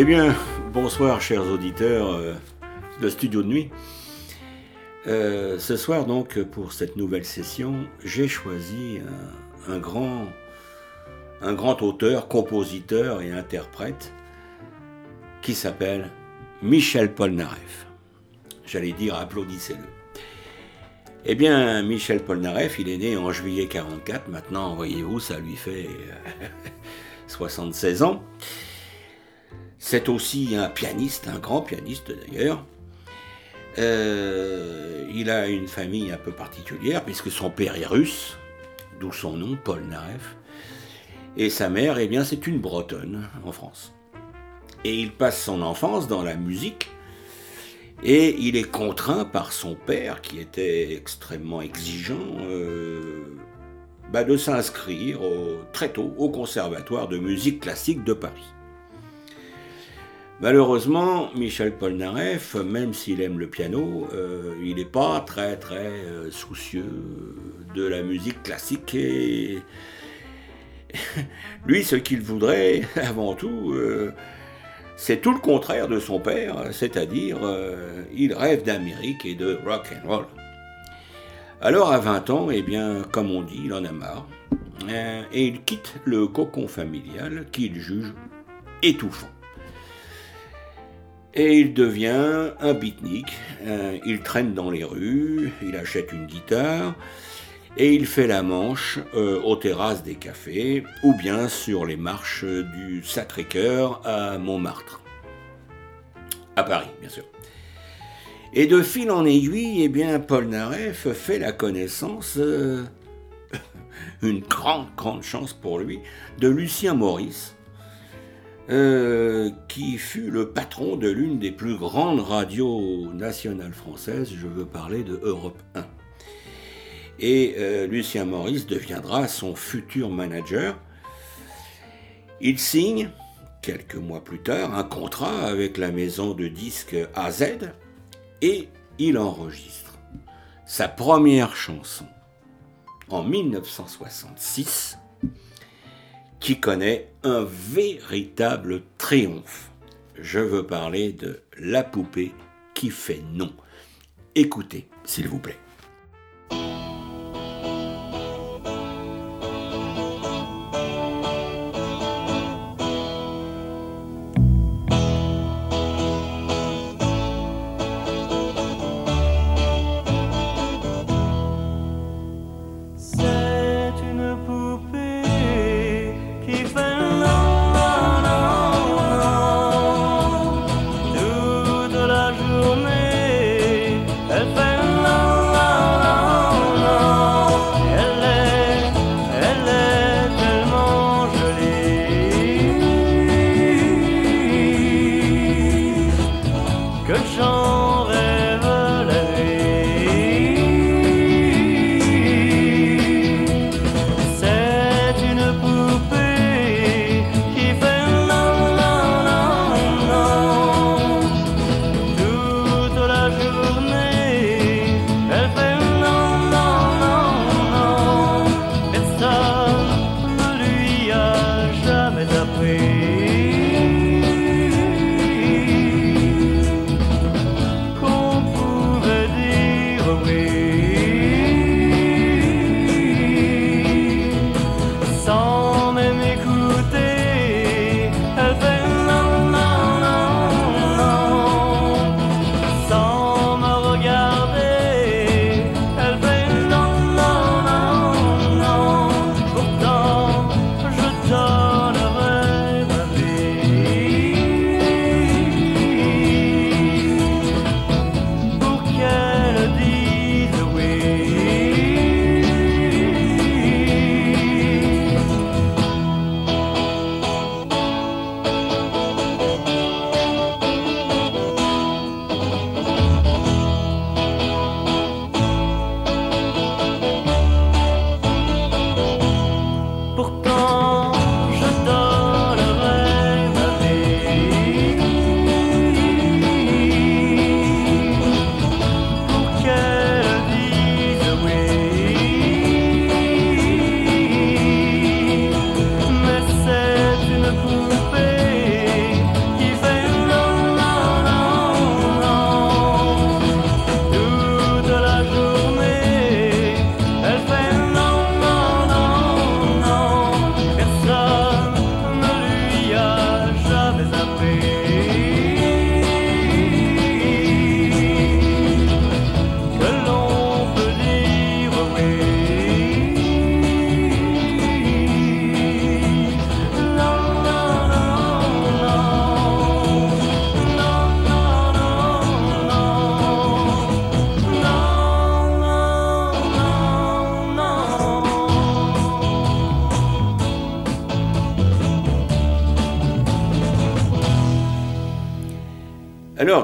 Eh bien, bonsoir chers auditeurs euh, de Studio de Nuit. Euh, ce soir donc, pour cette nouvelle session, j'ai choisi un, grand, un grand auteur, compositeur et interprète qui s'appelle Michel Polnareff. J'allais dire applaudissez-le. Eh bien, Michel Polnareff, il est né en juillet 44. Maintenant, voyez-vous, ça lui fait 76 ans. C'est aussi un pianiste, un grand pianiste d'ailleurs. Euh, il a une famille un peu particulière puisque son père est russe, d'où son nom, Paul Nareff. Et sa mère, eh bien, c'est une bretonne en France. Et il passe son enfance dans la musique. Et il est contraint par son père, qui était extrêmement exigeant, euh, bah, de s'inscrire très tôt au Conservatoire de musique classique de Paris. Malheureusement, Michel Polnareff, même s'il aime le piano, euh, il n'est pas très très euh, soucieux de la musique classique lui, ce qu'il voudrait avant tout, euh, c'est tout le contraire de son père, c'est-à-dire il rêve d'Amérique et de rock and roll. Alors à 20 ans, eh bien, comme on dit, il en a marre et il quitte le cocon familial qu'il juge étouffant. Et il devient un beatnik. Euh, il traîne dans les rues, il achète une guitare et il fait la manche euh, aux terrasses des cafés ou bien sur les marches du Sacré-Cœur à Montmartre. À Paris, bien sûr. Et de fil en aiguille, eh bien, Paul Naref fait la connaissance, euh, une grande, grande chance pour lui, de Lucien Maurice, euh, qui fut le patron de l'une des plus grandes radios nationales françaises, je veux parler de Europe 1. Et euh, Lucien Maurice deviendra son futur manager. Il signe, quelques mois plus tard, un contrat avec la maison de disques AZ et il enregistre sa première chanson en 1966 qui connaît un véritable triomphe. Je veux parler de La poupée qui fait non. Écoutez, s'il vous plaît.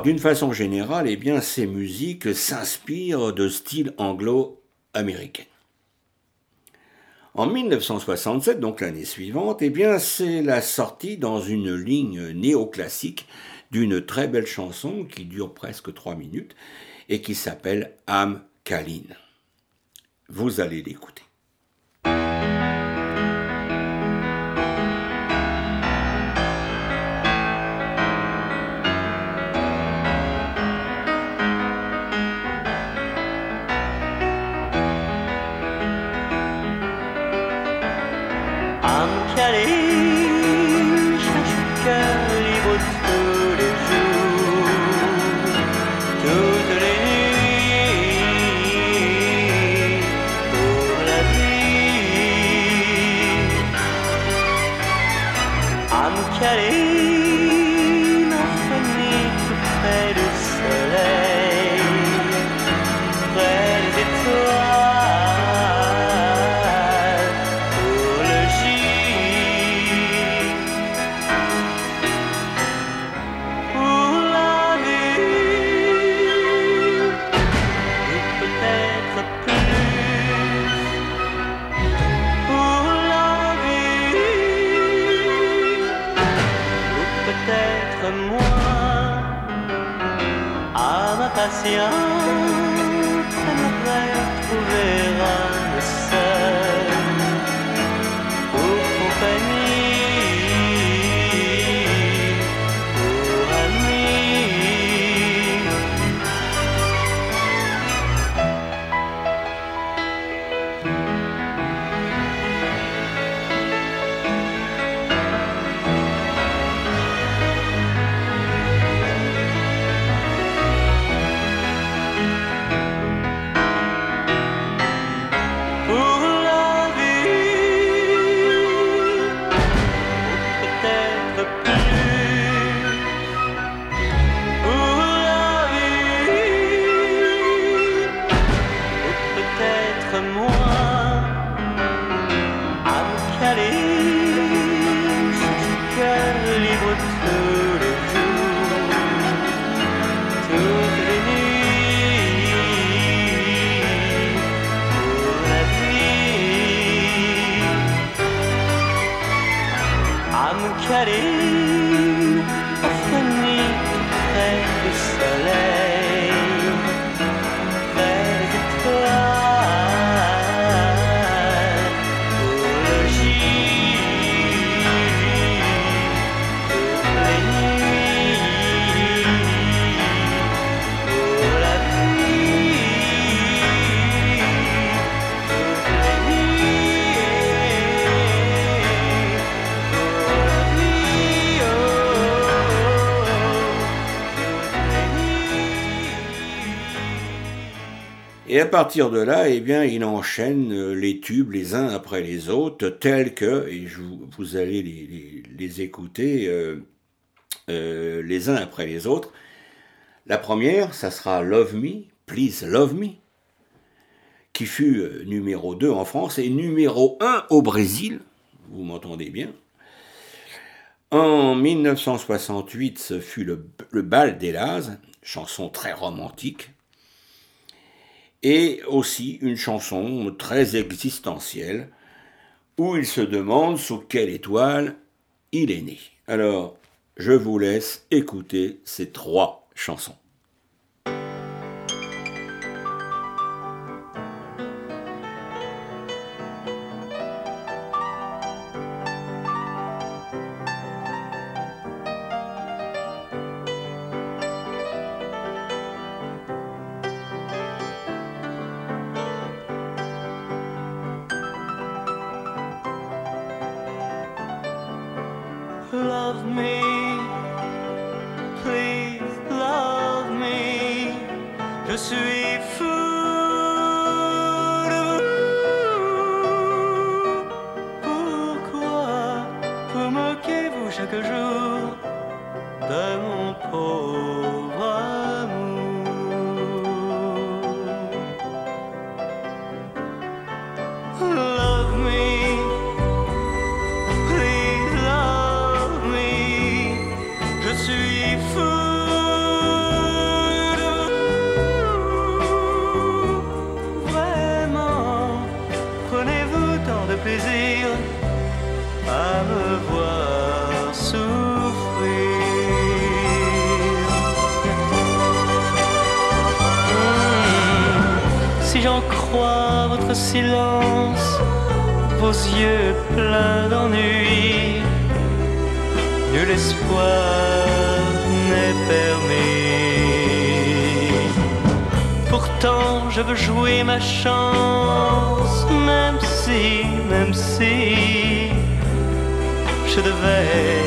D'une façon générale, eh bien, ces musiques s'inspirent de styles anglo-américains. En 1967, donc l'année suivante, eh bien, c'est la sortie dans une ligne néoclassique d'une très belle chanson qui dure presque trois minutes et qui s'appelle Am Kalin. Vous allez l'écouter. À partir de là, eh bien, il enchaîne euh, les tubes les uns après les autres, tels que, et vous, allez les, écouter euh, euh, les uns après les autres. La première, ça sera Love Me, Please Love Me, qui fut numéro 2 en France et numéro 1 au Brésil, vous m'entendez bien. En 1968, ce fut le, le Bal d'Hélas, chanson très romantique, et aussi une chanson très existentielle où il se demande sous quelle étoile il est né. Alors, je vous laisse écouter ces trois chansons. Chance, même si, même si je devais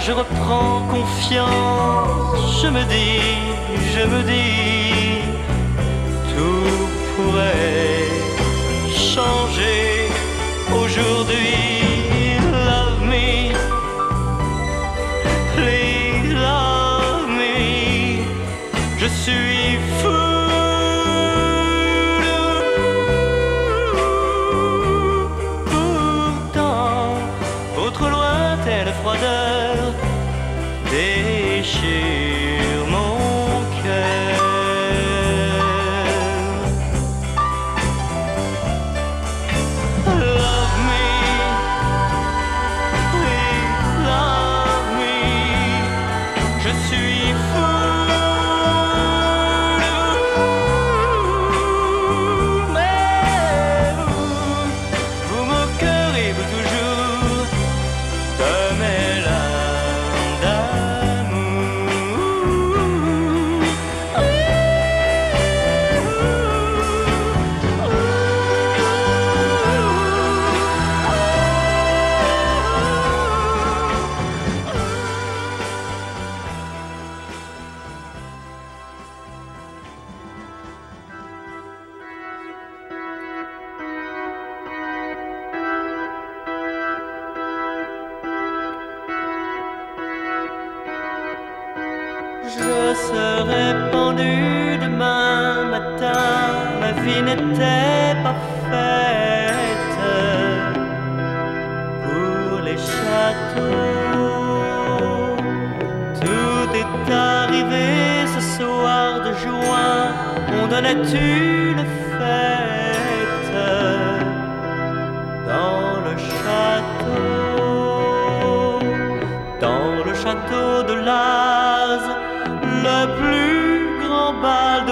je reprends confiance, je me dis, je me dis, tout pourrait changer aujourd'hui.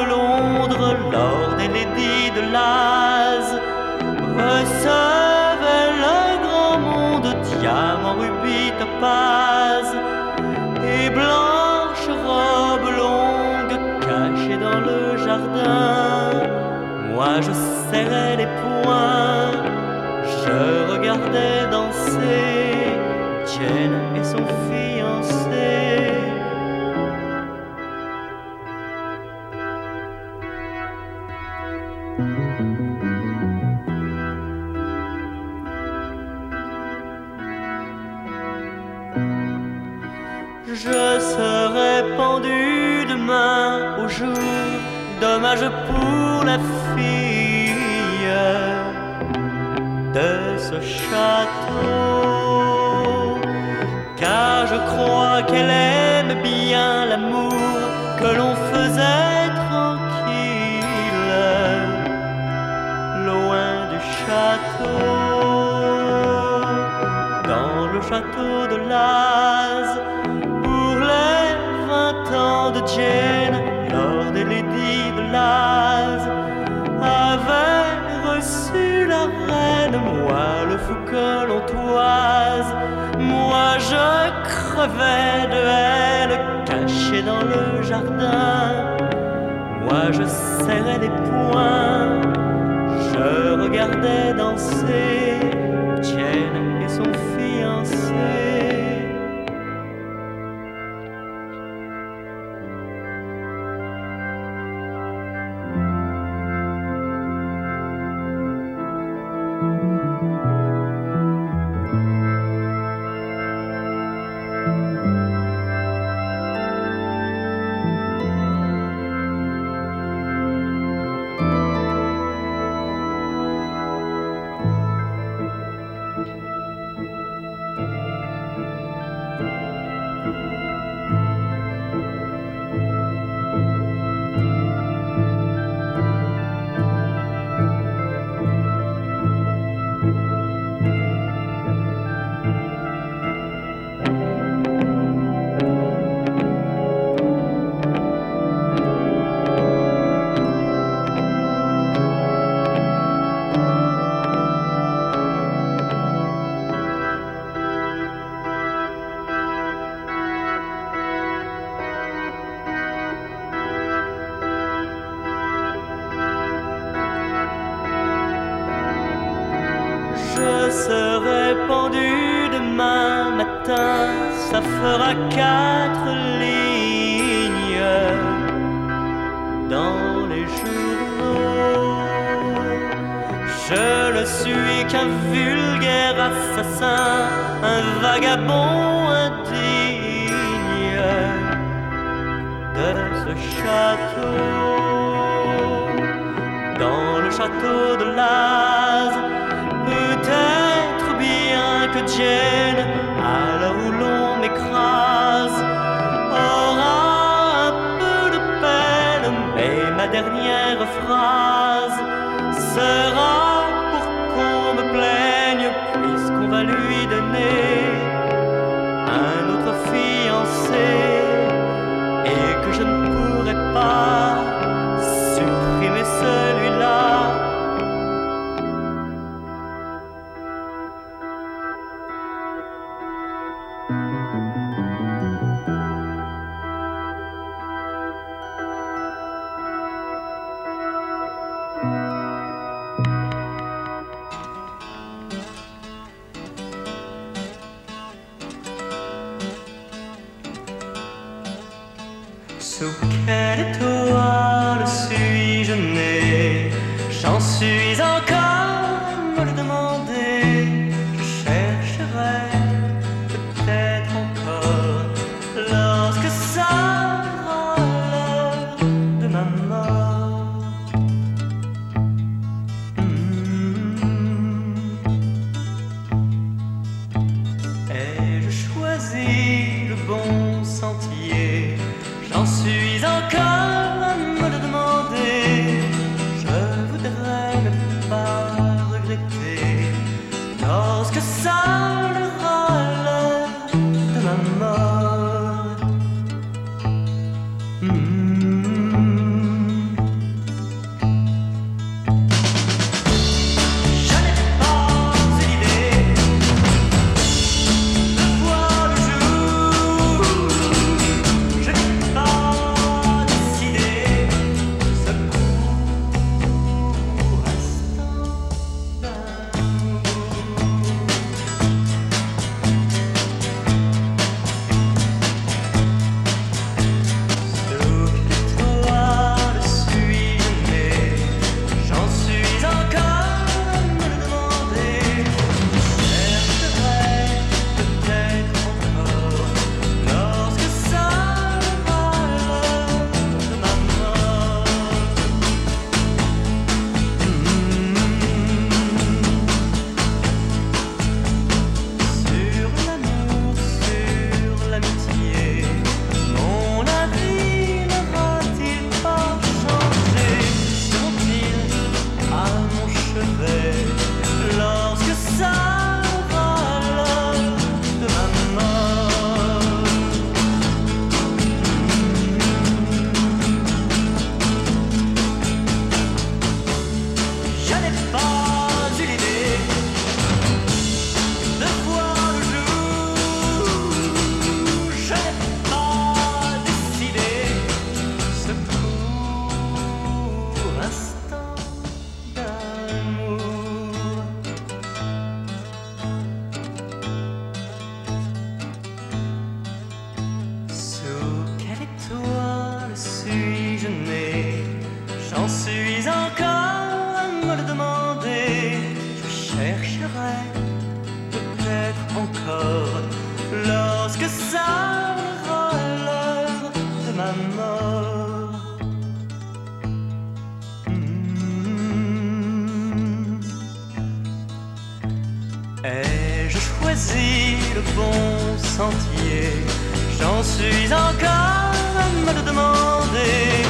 Londres, Lord et Lady de Laz recevait le grand monde, diamant, rubis, topaz et blanche robe longue cachée dans le jardin. Moi je serrais les poings, je regardais danser Jane et son fiancé. Château. Car je crois qu'elle aime bien l'amour que l'on faisait tranquille, loin du château. Dans le château de Laz, de elle cachée dans le jardin. Moi je serrais les poings, je regardais. share. J'en suis encore à me le demander.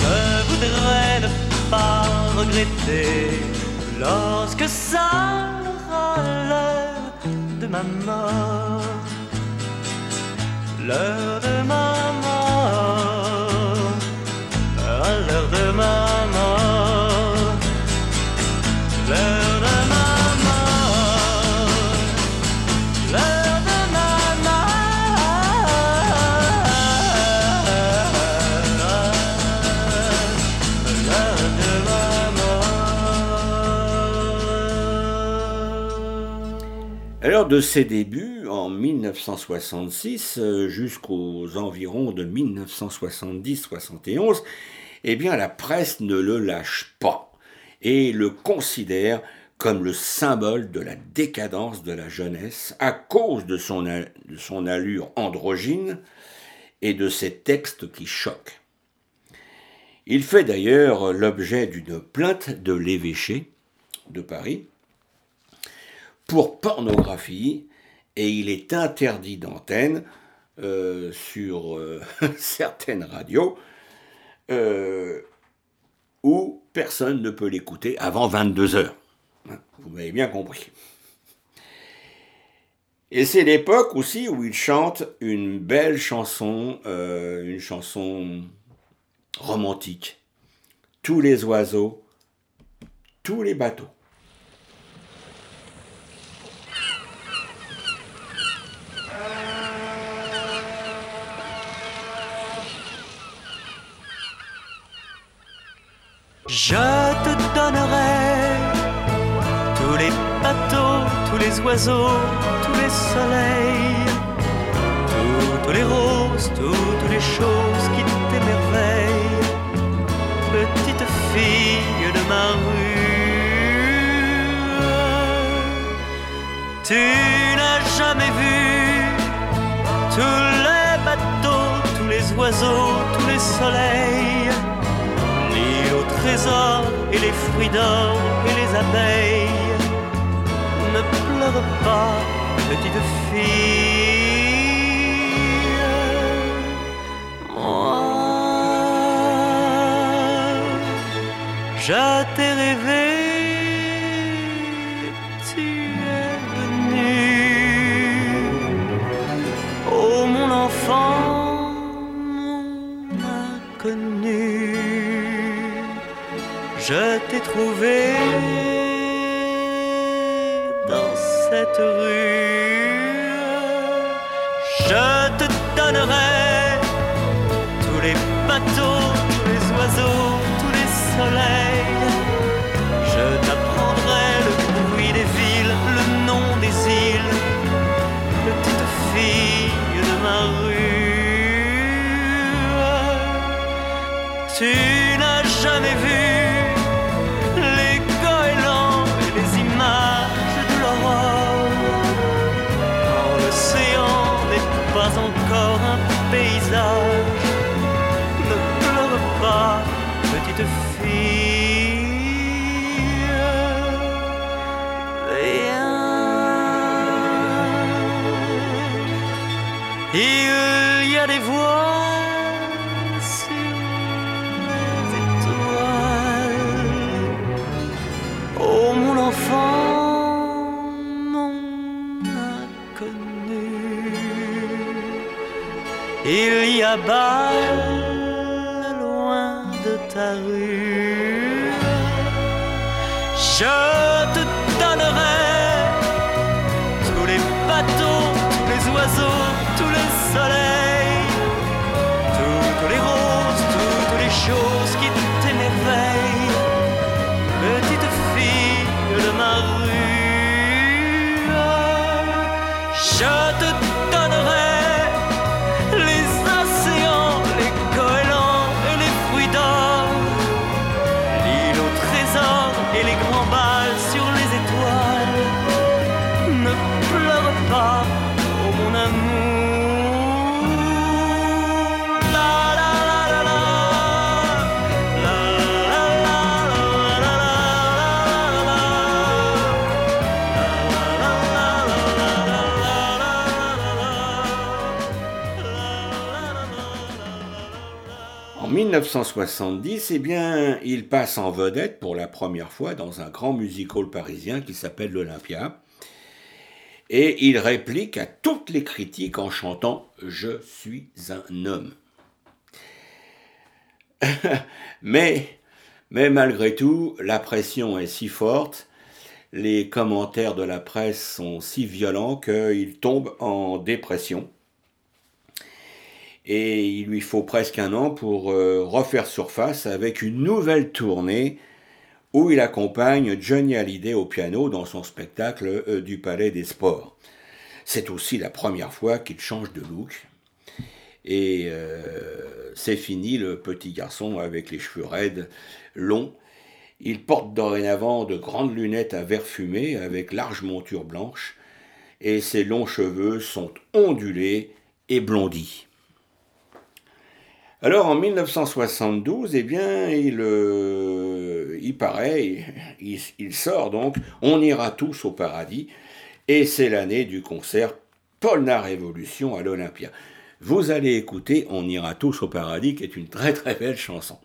Je voudrais ne pas regretter lorsque ça sera l'heure de ma mort. L'heure de ma mort. De ses débuts en 1966 euh, jusqu'aux environs de 1970-71, eh bien la presse ne le lâche pas et le considère comme le symbole de la décadence de la jeunesse à cause de son, de son allure androgyne et de ses textes qui choquent. Il fait d'ailleurs l'objet d'une plainte de l'évêché de Paris pour pornographie et il est interdit d'antenne euh, sur euh, certaines radios euh, où personne ne peut l'écouter avant 22 heures. Hein, Vous m'avez bien compris. Et c'est l'époque aussi où il chante une belle chanson, une chanson romantique. Tous les oiseaux, tous les bateaux. Je te donnerai tous les bateaux, tous les oiseaux, tous les soleils, toutes les roses, toutes les choses qui t'émerveillent, petite fille de ma rue. Tu n'as jamais vu tous les bateaux, tous les oiseaux, tous les soleils l'île au trésor et les fruits d'or et les abeilles. Ne pleure pas, petite fille. Moi, je t'ai rêvé, je t'ai trouvé dans cette rue. Je te donnerai tous les bateaux, tous les oiseaux, tous les soleils. Loin de ta rue. Et les grands bals 1970, eh bien, il passe en vedette pour la première fois dans un grand musical parisien qui s'appelle l'Olympia. Et il réplique à toutes les critiques en chantant Je suis un homme. mais, mais malgré tout, la pression est si forte, les commentaires de la presse sont si violents qu'il tombe en dépression et il lui faut presque un an pour euh, refaire surface avec une nouvelle tournée où il accompagne Johnny Hallyday au piano dans son spectacle euh, du Palais des Sports. C'est aussi la première fois qu'il change de look. Et euh, c'est fini le petit garçon avec les cheveux raides, longs. Il porte dorénavant de grandes lunettes à verre fumé avec large monture blanche. Et ses longs cheveux sont ondulés et blondis. Alors en 1972, eh bien, il, euh, paraît, il, sort donc On ira tous au paradis, et c'est l'année du concert Polnar Révolution à l'Olympia. Vous allez écouter On ira tous au paradis, qui est une très très belle chanson.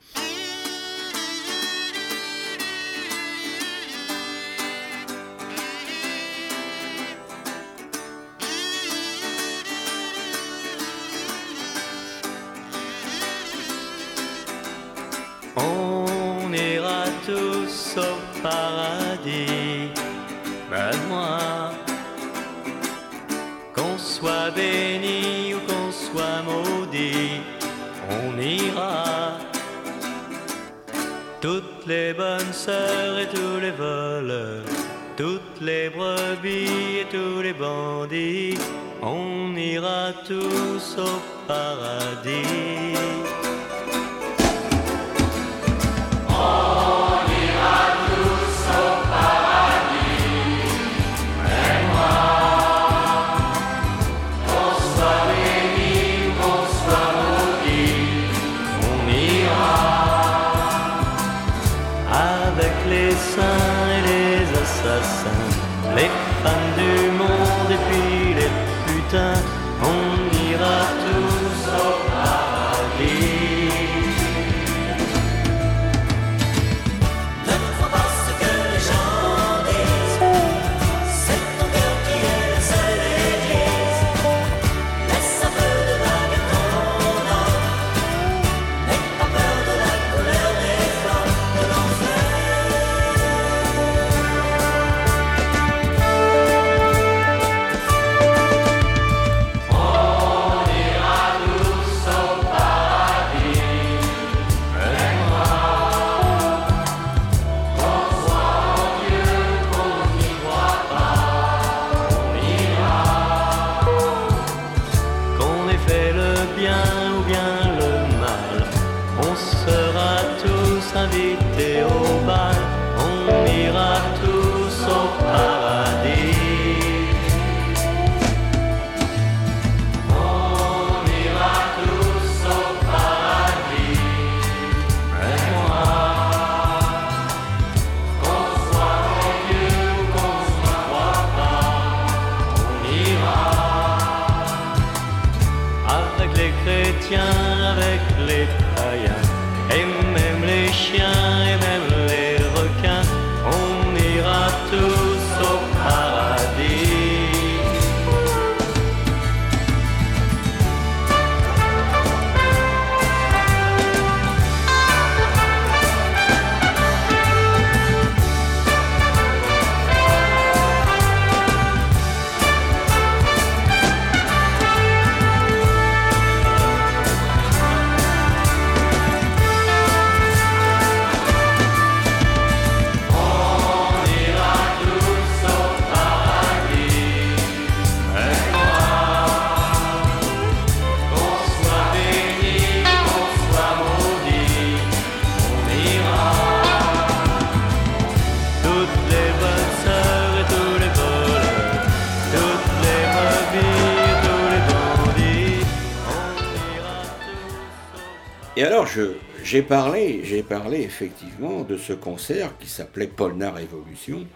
J'ai parlé, j'ai parlé effectivement de ce concert qui s'appelait Polnar Révolution.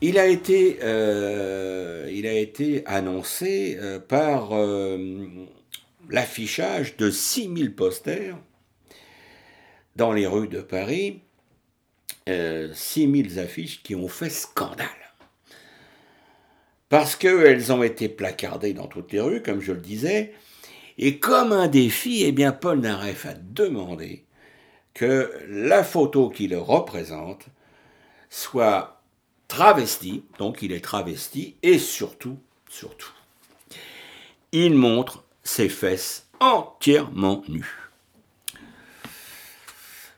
Il a été, euh, il a été annoncé euh, par euh, l'affichage de 6000 posters dans les rues de Paris euh, 6000 affiches qui ont fait scandale. Parce qu'elles ont été placardées dans toutes les rues, comme je le disais, et comme un défi, eh bien, Paul Naref a demandé que la photo qui le représente soit travestie, donc il est travesti, et surtout, surtout, il montre ses fesses entièrement nues.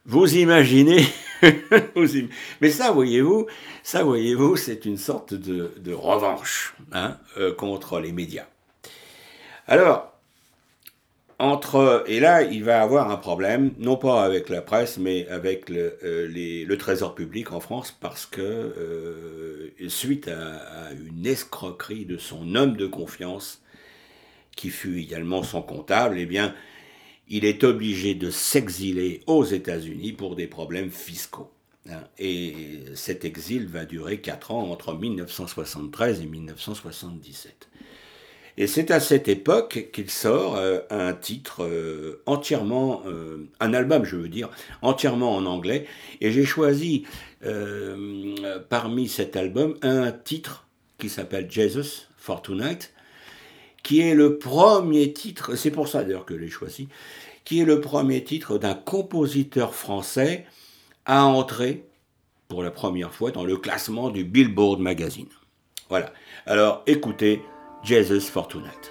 Vous imaginez, mais ça, voyez-vous, ça, voyez-vous, c'est une sorte de, revanche hein, euh, contre les médias. Alors, entre et là, il va avoir un problème, non pas avec la presse, mais avec le, euh, Trésor public en France, parce que euh, suite à, une escroquerie de son homme de confiance, qui fut également son comptable, eh bien, il est obligé de s'exiler aux États-Unis pour des problèmes fiscaux. Hein. Et cet exil va durer quatre ans entre 1973 et 1977. Et c'est à cette époque qu'il sort euh, un titre euh, entièrement, euh, un album je veux dire, entièrement en anglais. Et j'ai choisi parmi cet album un titre qui s'appelle Jesus for Tonight, qui est le premier titre, c'est pour ça d'ailleurs que je l'ai choisi, qui est le premier titre d'un compositeur français à entrer pour la première fois dans le classement du Billboard Magazine. Voilà. Alors écoutez Jesus for Tonight.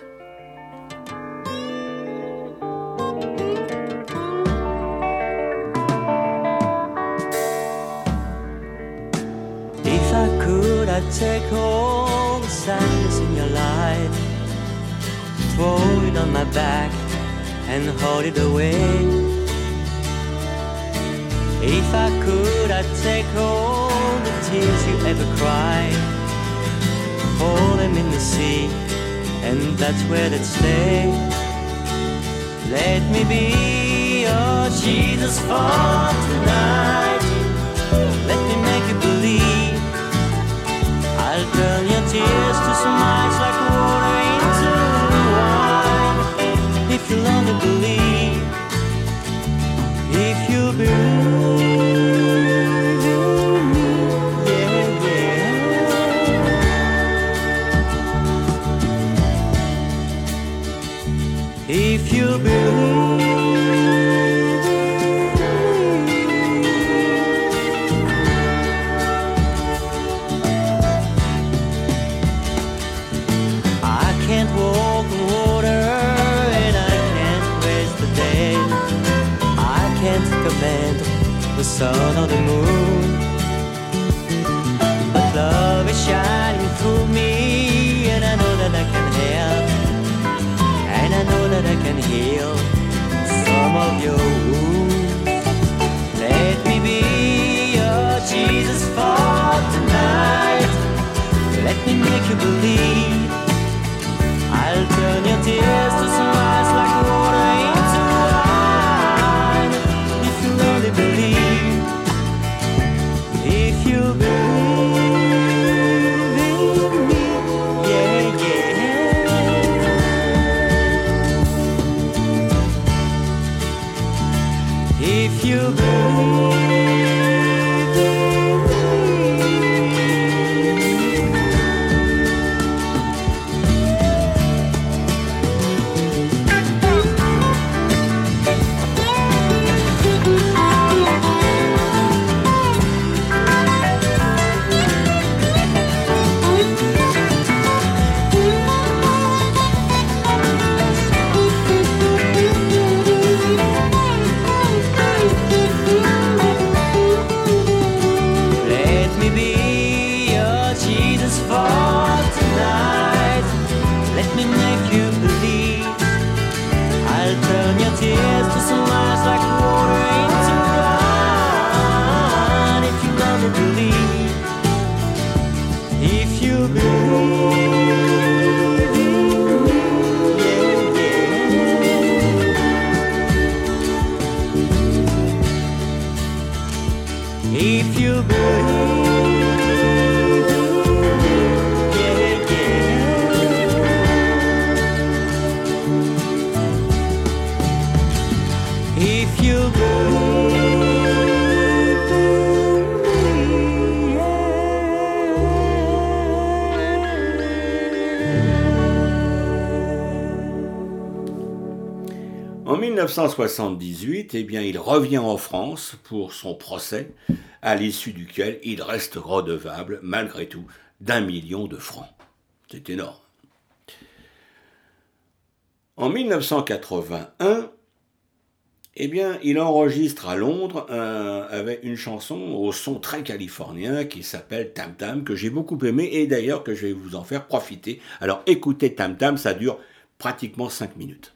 If I could, I'd take all the sadness in your life throw it on my back and hold it away. If I could, I'd take all the tears you ever cried, pour them in the sea, and that's where they'd stay. Let me be your Jesus for tonight. Let me make you believe. I'll turn your tears to smiles like water into wine. if you'll only believe, sun or the moon. But love is shining through me, and I know that I can help, and I know that I can heal some of your wounds. Let me be your Jesus for tonight. Let me make you believe. you'll be 1978, eh bien, il revient en France pour son procès, à l'issue duquel il reste redevable, malgré tout, d'un million de francs. C'est énorme. En 1981, eh bien, il enregistre à Londres avec une chanson au son très californien qui s'appelle Tam Tam, que j'ai beaucoup aimé et d'ailleurs que je vais vous en faire profiter. Alors écoutez Tam Tam, ça dure pratiquement 5 minutes.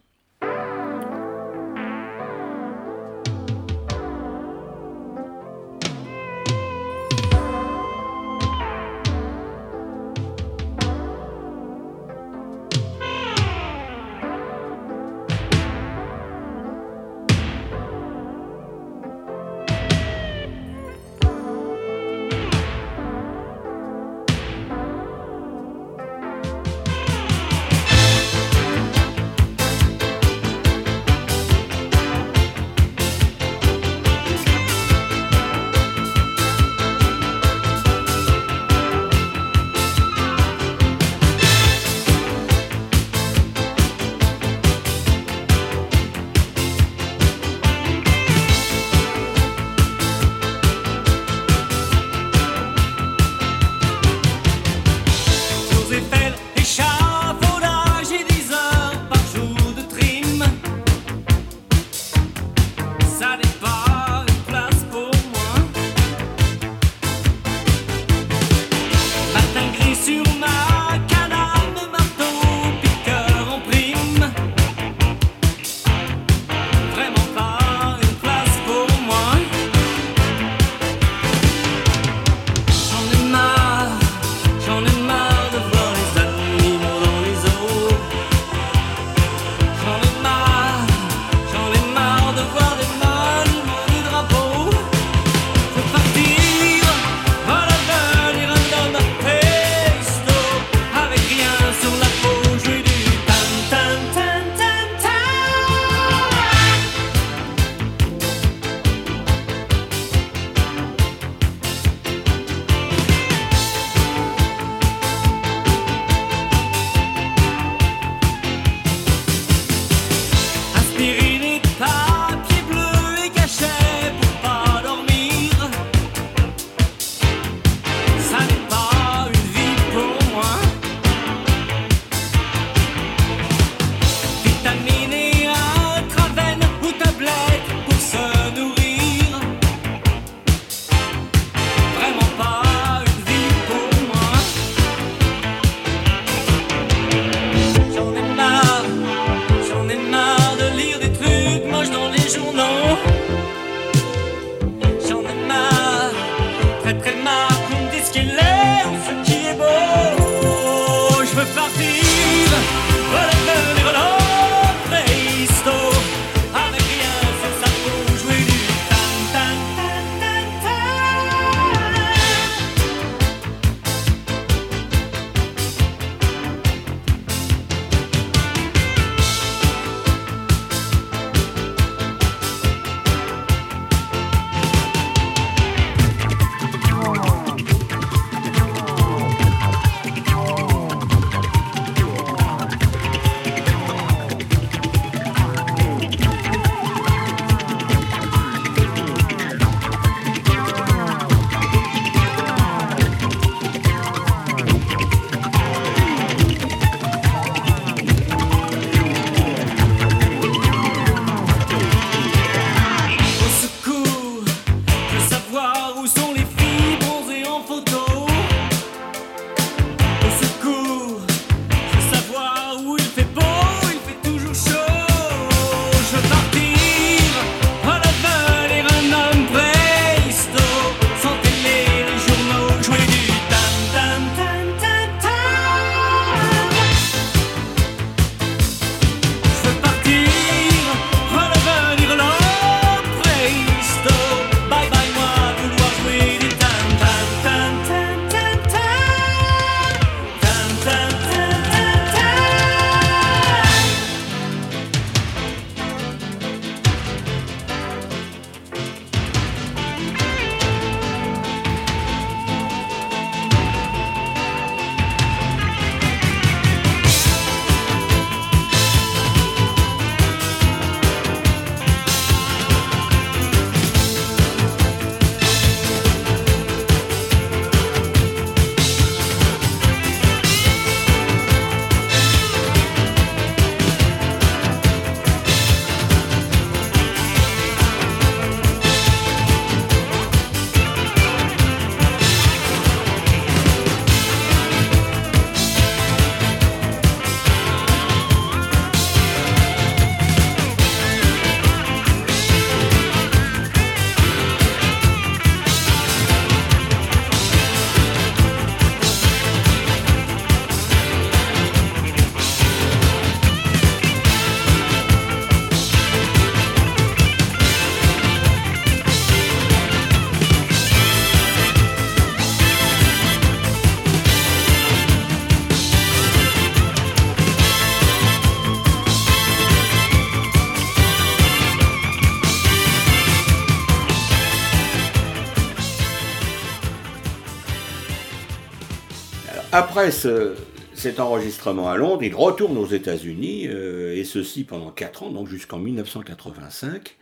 Après cet enregistrement à Londres, il retourne aux États-Unis, euh, et ceci pendant 4 ans, donc jusqu'en 1985.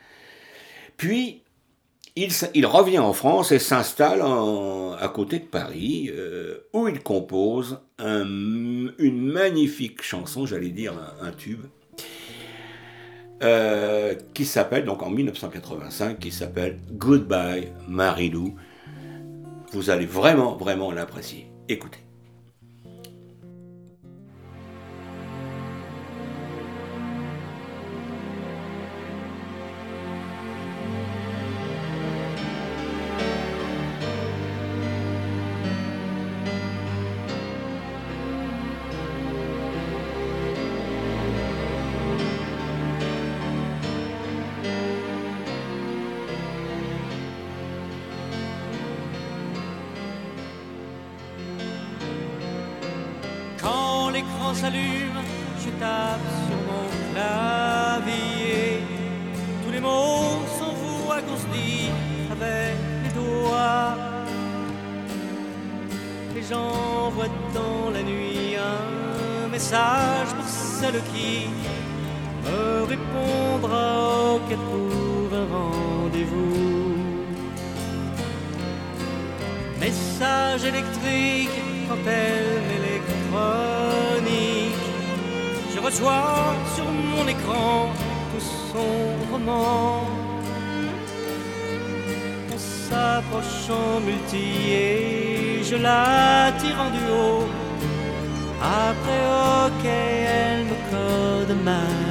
Puis, il, revient en France et s'installe à côté de Paris, euh, où il compose une magnifique chanson, j'allais dire un, tube, euh, qui s'appelle, donc en 1985, qui s'appelle Goodbye Marilou. Vous allez vraiment, vraiment l'apprécier. Écoutez. approchons multi et je la tire en duo. Après, ok, elle me code mal.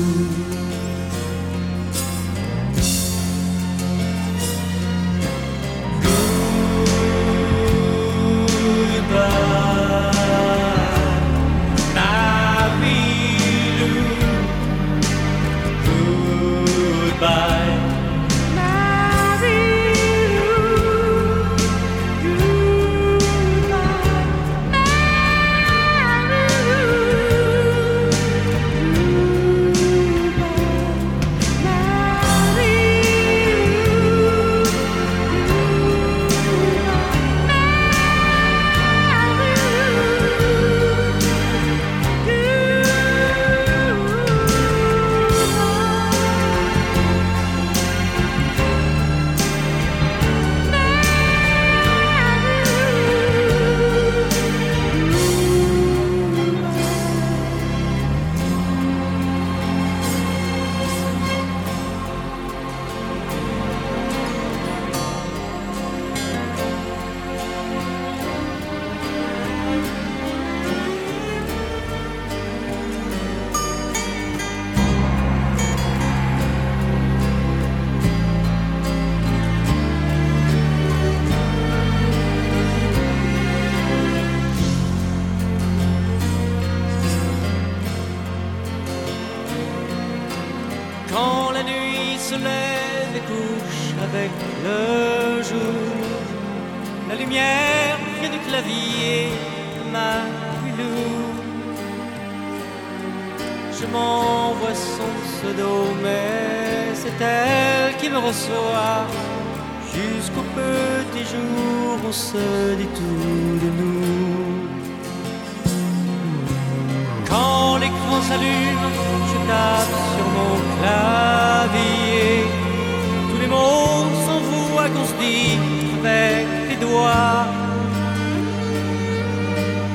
river.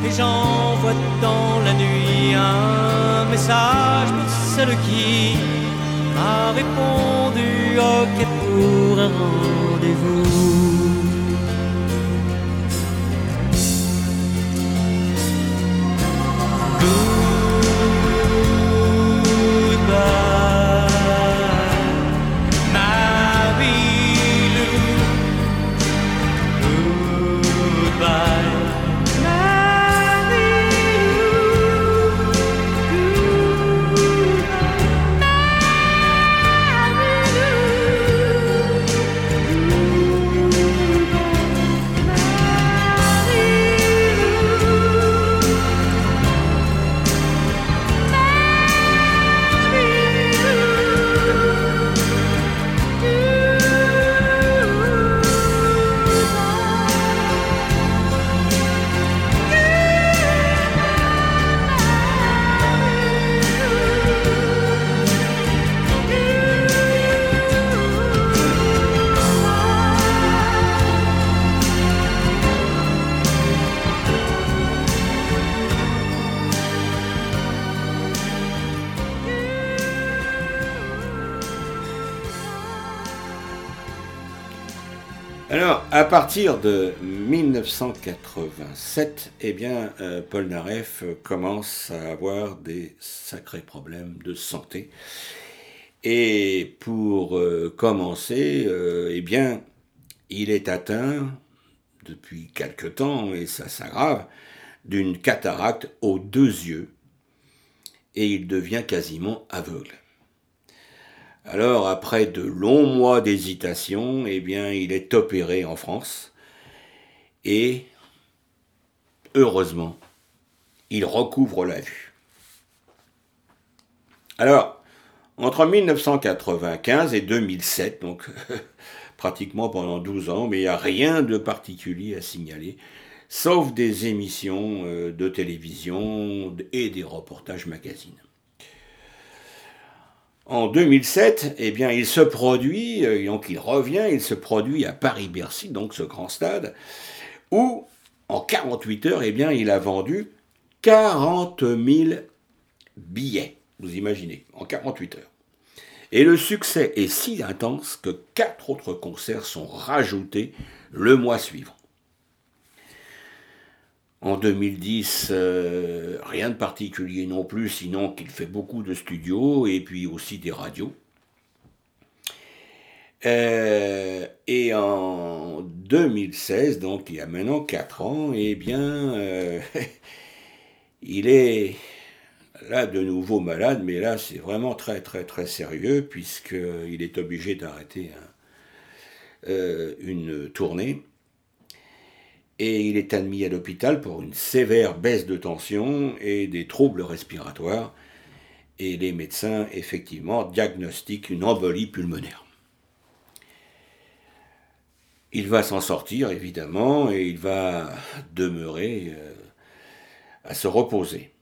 Et j'envoie dans la nuit un message pour celle qui m'a répondu ok pour un rendez-vous. À partir de 1987, eh bien, euh, Paul Naref commence à avoir des sacrés problèmes de santé. Et pour euh, commencer, euh, eh bien, il est atteint depuis quelque temps, et ça s'aggrave, d'une cataracte aux deux yeux, et il devient quasiment aveugle. Alors, après de longs mois d'hésitation, eh bien, il est opéré en France. Et, heureusement, il recouvre la vue. Alors, entre 1995 et 2007, donc pratiquement pendant 12 ans, mais il n'y a rien de particulier à signaler, sauf des émissions euh, de télévision et des reportages magazines. En 2007, eh bien, il se produit, euh, donc il revient, il se produit à Paris-Bercy, donc ce grand stade, où en 48 heures, eh bien, il a vendu 40 000 billets. Vous imaginez, en 48 heures. Et le succès est si intense que quatre autres concerts sont rajoutés le mois suivant. En 2010, euh, rien de particulier non plus, sinon qu'il fait beaucoup de studios et puis aussi des radios. Euh, et en 2016, donc il y a maintenant 4 ans, eh bien, euh, il est là de nouveau malade, mais là c'est vraiment très très très sérieux puisqu'il est obligé d'arrêter une tournée et il est admis à l'hôpital pour une sévère baisse de tension et des troubles respiratoires. Et les médecins, effectivement, diagnostiquent une embolie pulmonaire. Il va s'en sortir, évidemment, et il va demeurer euh, à se reposer.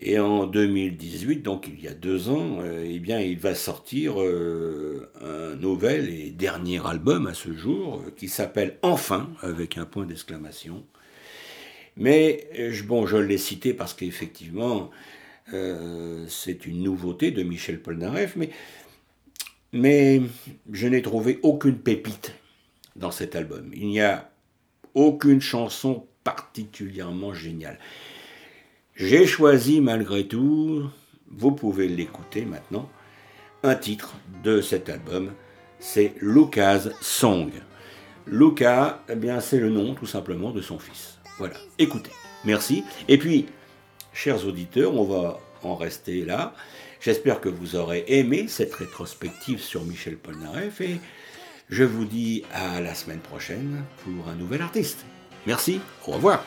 Et en 2018, donc il y a deux ans, euh, eh bien, il va sortir euh, un nouvel et dernier album à ce jour euh, qui s'appelle Enfin, avec un point d'exclamation. Mais je l'ai cité parce qu'effectivement, c'est une nouveauté de Michel Polnareff, mais, mais je n'ai trouvé aucune pépite dans cet album. Il n'y a aucune chanson particulièrement géniale. J'ai choisi malgré tout, vous pouvez l'écouter maintenant, un titre de cet album, c'est Lucas Song. Luca, eh bien, c'est le nom tout simplement de son fils. Voilà, écoutez, merci. Et puis, chers auditeurs, on va en rester là. J'espère que vous aurez aimé cette rétrospective sur Michel Polnareff et je vous dis à la semaine prochaine pour un nouvel artiste. Merci, au revoir.